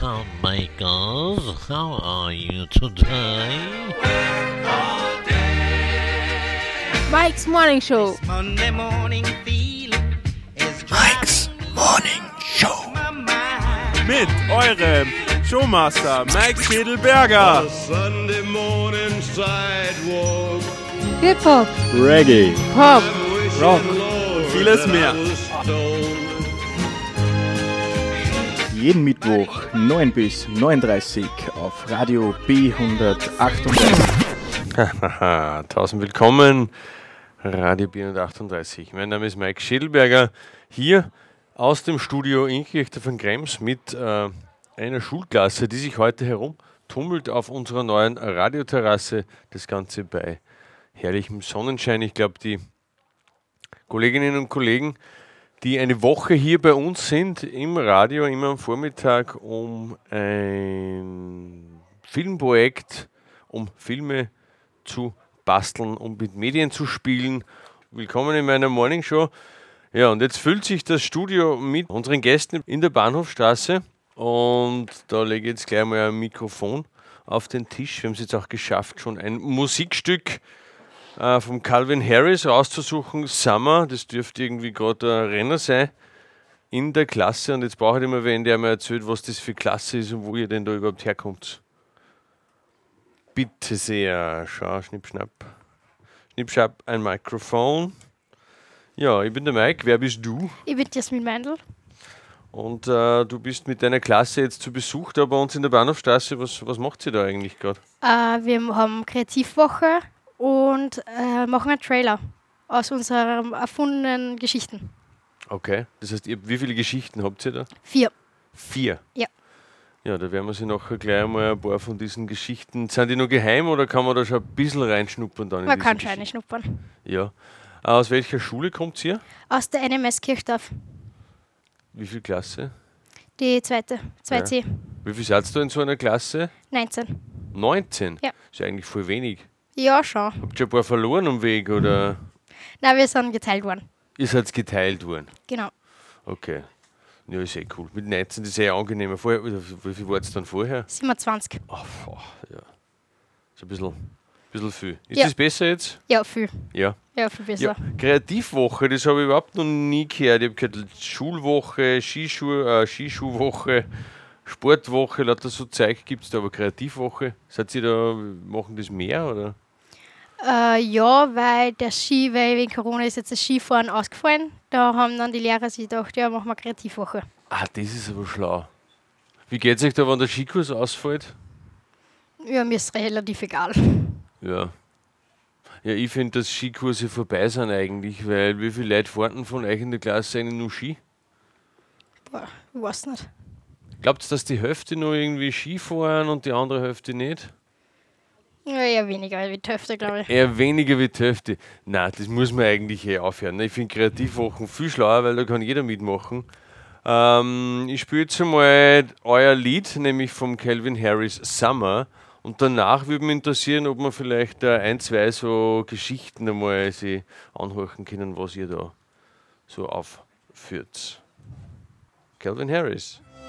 sound makers. How are you today? Mike's Morning Show. Monday morning feeling is Mike's Morning Show. mit eurem Showmaster Mike Schädelberger. Sunday morning sidewalk. Hip-Hop, Reggae. Pop, Rock. Vieles mehr. Jeden Mittwoch 9 bis 39 auf Radio B138. Haha, tausend willkommen, Radio B138. Mein Name ist Mike Schädelberger, hier aus dem Studio Inkirchter von Krems mit äh, einer Schulklasse, die sich heute herumtummelt auf unserer neuen Radioterrasse. Das Ganze bei herrlichem Sonnenschein. Ich glaube, die Kolleginnen und Kollegen, die eine Woche hier bei uns sind im Radio, immer am Vormittag, um ein Filmprojekt, um Filme zu basteln, um mit Medien zu spielen. Willkommen in meiner Morning Show. Ja, und jetzt füllt sich das Studio mit unseren Gästen in der Bahnhofstraße. Und da lege ich jetzt gleich mal ein Mikrofon auf den Tisch. Wir haben es jetzt auch geschafft, schon ein Musikstück äh, vom Calvin Harris rauszusuchen. Summer, das dürfte irgendwie gerade ein Renner sein in der Klasse. Und jetzt brauche ich immer wen, der mir erzählt, was das für Klasse ist und wo ihr denn da überhaupt herkommt. Bitte sehr. Schau, schnipp, schnapp. Schnipp, schnapp, ein Mikrofon. Ja, ich bin der Mike. Wer bist du? ich bin Jasmin Meindl. Und äh, du bist mit deiner Klasse jetzt zu Besuch da bei uns in der Bahnhofstraße. Was, was macht sie da eigentlich gerade? Äh, wir haben Kreativwoche und äh, machen einen Trailer aus unseren erfundenen Geschichten. Okay. Das heißt, ihr, wie viele Geschichten habt ihr da? Vier. Vier. Ja. Ja, da werden wir sie nachher gleich mal ein paar von diesen Geschichten. Sind die noch geheim oder kann man da schon ein bisschen reinschnuppern dann? Man kann Geschichten? Scheine schnuppern. Ja. Äh, Aus welcher Schule kommt ihr? Aus der NMS Kirchdorf. Wie viel Klasse? Die zweite, 2C. Wie viel seid ihr in so einer Klasse? 19. 19? Ja. Ist ja eigentlich voll wenig. Ja, schon. Habt ihr ein paar verloren am Weg oder Na, wir sind geteilt worden. ihr seid geteilt worden? Genau. Okay. Ja, ist eh cool. Mit 19 ist eh angenehmer. Vorher, oder wie viel war es dann vorher? 27. Oh, boah, ja. Ist ein bisschen, bisschen viel. Ist Ja. das besser jetzt? Ja, viel. Ja. Ja, viel besser. Ja, Kreativwoche, das habe ich überhaupt noch nie gehört. Ich habe gehört Schulwoche, Skischuh, äh, Skischuhwoche, Sportwoche, lauter so Zeug gibt es da, aber Kreativwoche, seid ihr da, machen das mehr oder? Äh, ja, weil der Ski, weil wegen Corona ist jetzt das Skifahren ausgefallen. Da haben dann die Lehrer sich gedacht, ja, machen wir Kreativwoche. Ah, das ist aber schlau. Wie geht es euch da, wenn der Skikurs ausfällt? Ja, mir ist relativ egal. Ja. Ja, ich finde, dass Skikurse vorbei sind eigentlich, weil wie viele Leute fahren von euch in der Klasse einen nur Ski? Boah, ich weiß nicht. Glaubt ihr, dass die Hälfte nur irgendwie Ski fahren und die andere Hälfte nicht? Ja, eher weniger wie die Hälfte, glaube ich. Eher weniger wie die Hälfte. Nein, das muss man eigentlich eh aufhören. Ich finde Kreativwochen viel schlauer, weil da kann jeder mitmachen. Ähm, ich spiele jetzt einmal euer Lied, nämlich vom Calvin Harris Summer. Und danach würde mich interessieren, ob wir vielleicht äh, ein, zwei so Geschichten einmal sie anhören können, was ihr da so aufführt. Calvin Harris.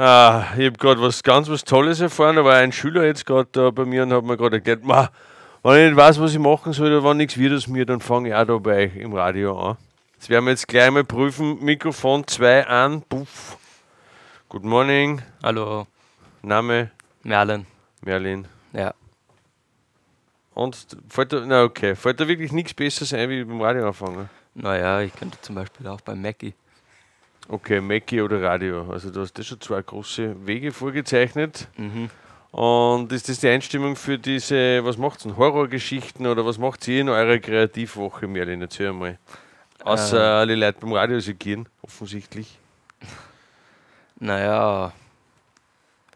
Ah, ich habe gerade was ganz was Tolles erfahren. Da war ein Schüler jetzt gerade da bei mir und hat mir gerade erklärt, "Ma, wenn ich nicht weiß, was ich machen soll oder wenn nichts wird aus mir, dann fange ich auch da bei euch im Radio an. Das werden wir jetzt gleich mal prüfen. Mikrofon 2 an. Puff. Good morning. Hallo, Name Merlin. Merlin. Ja. Und fällt da, na okay, fällt da wirklich nichts Besseres ein wie beim Radio anfangen? Naja, ich könnte zum Beispiel auch beim Mackie. Okay, Mackie oder Radio. Also du hast das schon zwei große Wege vorgezeichnet. Mhm. Und ist das die Einstimmung für diese, was macht's denn, Horrorgeschichten oder was macht ihr in eurer Kreativwoche, Merlin? Erzähl mal. Außer Äh. alle Leute beim Radio segieren, offensichtlich. Naja,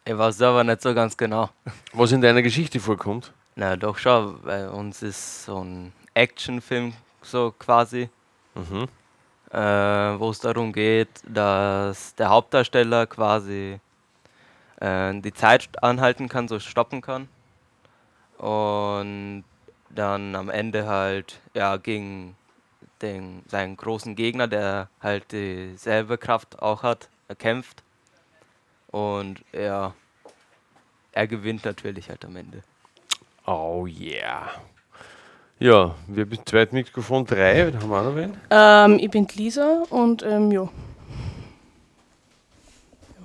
ich weiß aber nicht so ganz genau. Was in deiner Geschichte vorkommt? Na doch schon, bei uns ist so ein Actionfilm so quasi, Mhm. Äh, wo es darum geht, dass der Hauptdarsteller quasi äh, die Zeit anhalten kann, so stoppen kann. Und dann am Ende halt ja gegen den, seinen großen Gegner, der halt dieselbe Kraft auch hat, kämpft. Und ja, er gewinnt natürlich halt am Ende. Oh yeah. Ja, wir haben zweit Mikrofon 3, da haben wir auch noch wen. Ähm, ich bin Lisa und ähm, ja.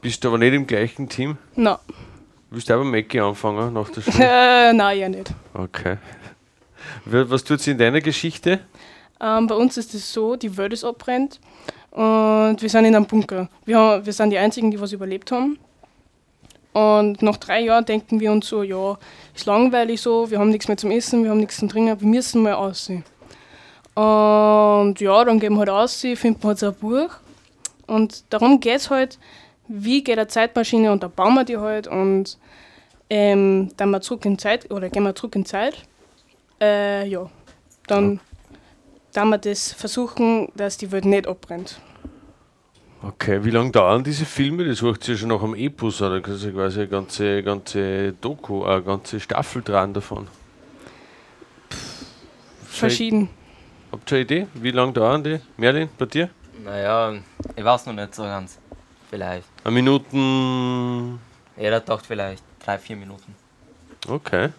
Bist du aber nicht im gleichen Team? Na, Willst du aber Mackie anfangen nach der Schule? äh, nein, ja nicht. Okay. Wa- Was tut sie in deiner Geschichte? Ähm, bei uns ist es so, die Welt ist abbrennt und wir sind in einem Bunker. Wir, haben, wir sind die Einzigen, die was überlebt haben. Und nach drei Jahren denken wir uns so, ja, ist langweilig so, wir haben nichts mehr zum Essen, wir haben nichts zum Trinken, wir müssen mal aussehen. Und ja, dann gehen wir halt aussehen, finden wir halt so ein Buch. Und darum geht es halt, wie geht eine Zeitmaschine und da bauen wir die halt und ähm, dann wir zurück in Zeit, oder gehen wir zurück in Zeit. Äh, ja, dann dann wir das versuchen, dass die Welt nicht abbrennt. Okay, wie lange dauern diese Filme? Das sucht sich ja schon nach einem Epos an. Da kannst du quasi eine ganze, ganze Doku, eine ganze Staffel dran davon. Verschieden. Habt ihr eine Idee? Wie lange dauern die? Merlin, bei dir? Naja, ich weiß noch nicht so ganz. Vielleicht. Eine Minuten. Jeder dacht vielleicht drei, vier Minuten. Okay.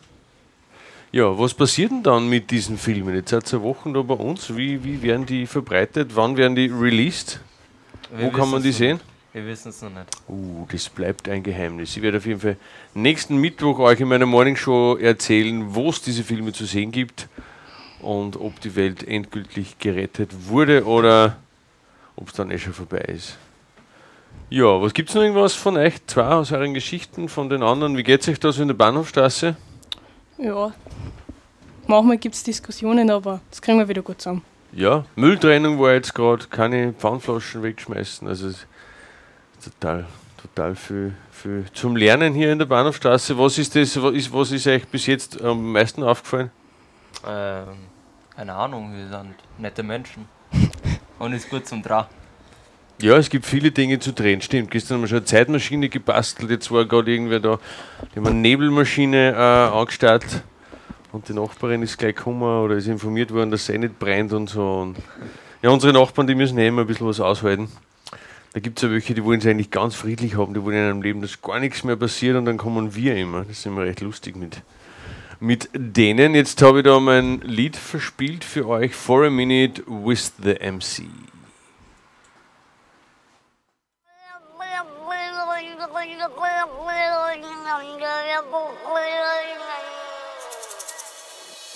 Ja, was passiert denn dann mit diesen Filmen? Jetzt seit zwei Wochen da bei uns. Wie, wie werden die verbreitet? Wann werden die released? Wo Wir kann man die sehen? Wir wissen es noch nicht. Uh, das bleibt ein Geheimnis. Ich werde auf jeden Fall nächsten Mittwoch euch in meiner Morning Show erzählen, wo es diese Filme zu sehen gibt und ob die Welt endgültig gerettet wurde oder ob es dann eh schon vorbei ist. Ja, was gibt es noch irgendwas von euch zwei aus euren Geschichten, von den anderen? Wie geht es euch da so in der Bahnhofstraße? Ja. Manchmal gibt es Diskussionen, aber das kriegen wir wieder gut zusammen. Ja, Mülltrennung war jetzt gerade, keine Pfandflaschen wegschmeißen. Also es ist total, total viel, viel zum Lernen hier in der Bahnhofstraße. Was ist das, was ist, was ist euch bis jetzt am meisten aufgefallen? Ähm, keine Ahnung, wir sind nette Menschen. Und ist gut zum Dra. Ja, es gibt viele Dinge zu drehen. Stimmt, gestern haben wir schon eine Zeitmaschine gebastelt. Jetzt war gerade irgendwer da, die haben eine Nebelmaschine äh, angestartet. Und die Nachbarin ist gleich gekommen oder ist informiert worden, dass sie nicht brennt und so. Und ja, unsere Nachbarn, die müssen eh immer ein bisschen was aushalten. Da gibt es ja welche, die wollen es eigentlich ganz friedlich haben, die wollen in einem Leben, dass gar nichts mehr passiert und dann kommen wir immer. Das ist immer recht lustig mit, mit denen. Jetzt habe ich da mein Lied verspielt für euch, For a Minute with the MC.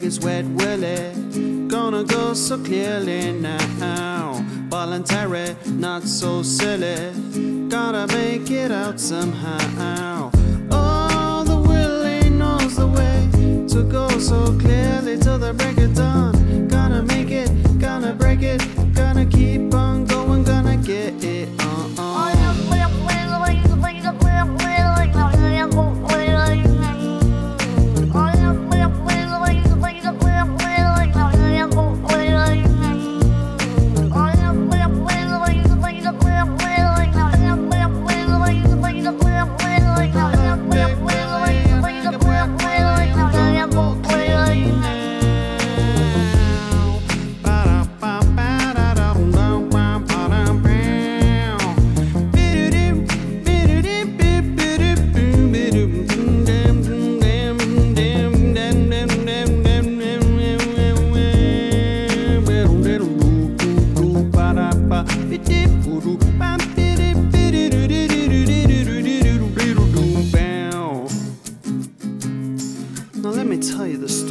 Biggest wet Willie. Gonna go so clearly now. Voluntary, not so silly. Gotta make it out somehow. Oh, the Willie knows the way to go so clearly till the break of dawn.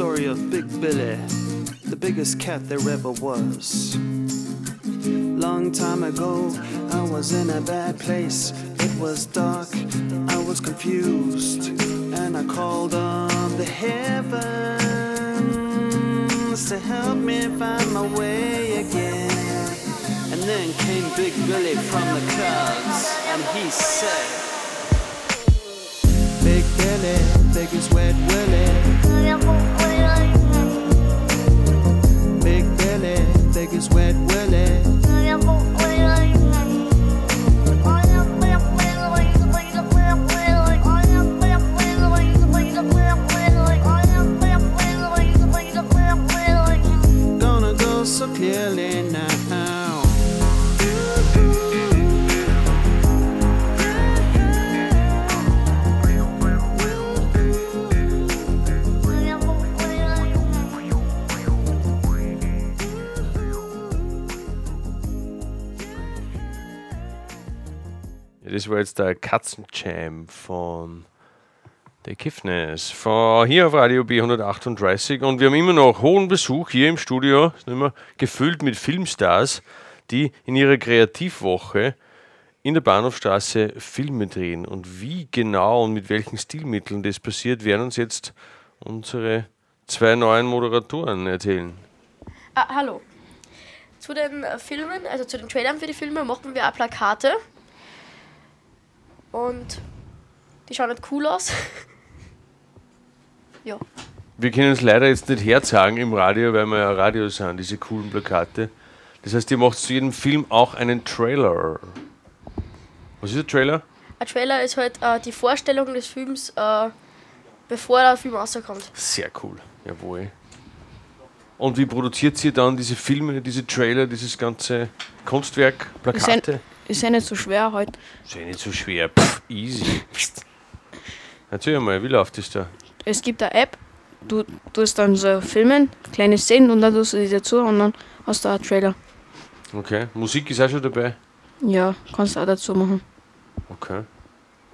Story of Big Billy, the biggest cat there ever was. Long time ago, I was in a bad place. It was dark, I was confused, and I called on the heavens to help me find my way again. And then came Big Billy from the clouds, and he said, Big Billy, biggest wet Willie. War jetzt der Katzenjam von The Kiffness hier auf Radio B138 und wir haben immer noch hohen Besuch hier im Studio, immer gefüllt mit Filmstars, die in ihrer Kreativwoche in der Bahnhofstraße Filme drehen. Und wie genau und mit welchen Stilmitteln das passiert, werden uns jetzt unsere zwei neuen Moderatoren erzählen. Ah, hallo. Zu den äh, Filmen, also zu den Trailern für die Filme, machen wir auch Plakate. Und die schauen nicht cool aus. ja. Wir können es leider jetzt nicht herzagen im Radio, weil wir ja Radio sind, diese coolen Plakate. Das heißt, ihr macht zu jedem Film auch einen Trailer. Was ist ein Trailer? Ein Trailer ist halt äh, die Vorstellung des Films äh, bevor der Film rauskommt. Sehr cool, jawohl. Und wie produziert ihr dann diese Filme, diese Trailer, dieses ganze Kunstwerk, Plakate? Ist ja nicht so schwer heute. Ist ja nicht so schwer. Pff, easy. Erzähl mal, wie läuft das da? Es gibt eine App, du tust dann so filmen, kleine Szenen und dann tust du die dazu und dann hast du einen Trailer. Okay. Musik ist auch schon dabei. Ja, kannst du auch dazu machen. Okay.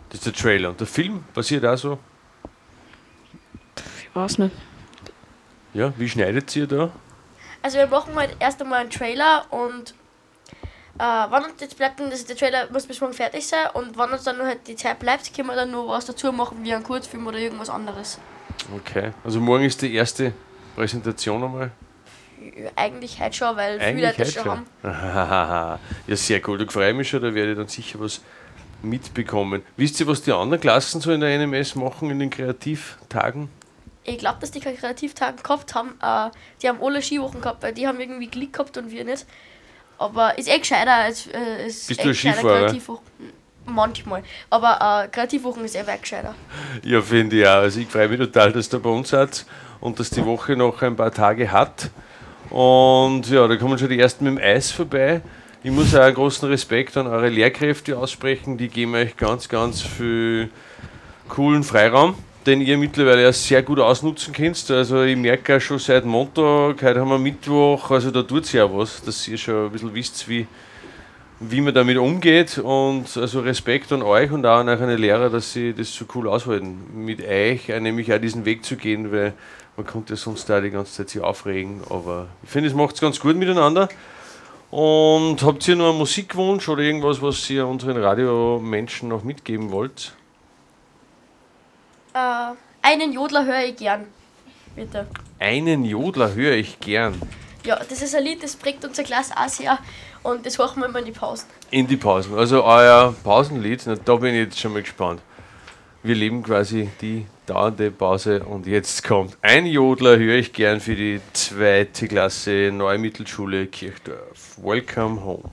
Das ist der Trailer. Und der Film passiert auch so? Ich weiß nicht. Ja, wie schneidet ihr da? Also wir machen halt erst einmal einen Trailer und äh, wann uns jetzt bleibt, das, der Trailer muss bis morgen fertig sein und wann uns dann noch halt die Zeit bleibt, können wir dann noch was dazu machen, wie einen Kurzfilm oder irgendwas anderes. Okay. Also morgen ist die erste Präsentation einmal. Ja, Eigentlich halt schon, weil viele Eigentlich Leute das heute schon haben. ja, sehr cool. Da freue ich mich schon, da werde ich dann sicher was mitbekommen. Wisst ihr, was die anderen Klassen so in der NMS machen in den Kreativtagen? Ich glaube, dass die keine Kreativtagen gehabt haben. Äh, die haben alle Skiwochen gehabt, weil die haben irgendwie Glück gehabt und wir nicht. Aber ist eh gescheiter als äh, ist Bist eh du ein Skifahrer? Kreativwochen. Manchmal. Aber äh, Kreativwochen ist eh weit gescheiter. Ja, finde ich auch. Also ich freue mich total, dass ihr bei uns seid und dass die Woche noch ein paar Tage hat. Und ja, da kommen schon die ersten mit dem Eis vorbei. Ich muss auch einen großen Respekt an eure Lehrkräfte aussprechen. Die geben euch ganz, ganz viel coolen Freiraum, den ihr mittlerweile ja sehr gut ausnutzen könnt. Also ich merke auch schon seit Montag, heute haben wir Mittwoch, also da tut sich ja was, dass ihr schon ein bisschen wisst, wie, wie man damit umgeht und also Respekt an euch und auch an eure Lehrer, dass sie das so cool aushalten, mit euch nämlich auch diesen Weg zu gehen, weil man konnte ja sonst da die ganze Zeit sich aufregen, aber ich finde, es macht es ganz gut miteinander. Und habt ihr noch einen Musikwunsch oder irgendwas, was ihr unseren Radiomenschen noch mitgeben wollt? Äh, einen Jodler höre ich gern. Bitte. Einen Jodler höre ich gern Ja, das ist ein Lied, das prägt unsere Klasse auch sehr. Und das hören wir immer in die Pausen. in die Pausen. Also euer Pausenlied, na, da bin ich jetzt schon mal gespannt. Wir leben quasi die dauernde Pause und jetzt kommt ein Jodler, höre ich gern für die zweite Klasse Neue Mittelschule Kirchdorf. Welcome home.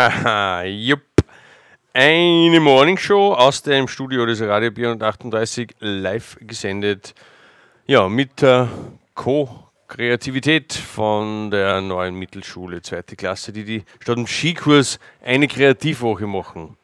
Haha, jupp. Eine Morningshow aus dem Studio des Radio 438 live gesendet. Ja, mit der Co-Kreativität von der neuen Mittelschule, zweite Klasse, die, die statt dem Skikurs eine Kreativwoche machen.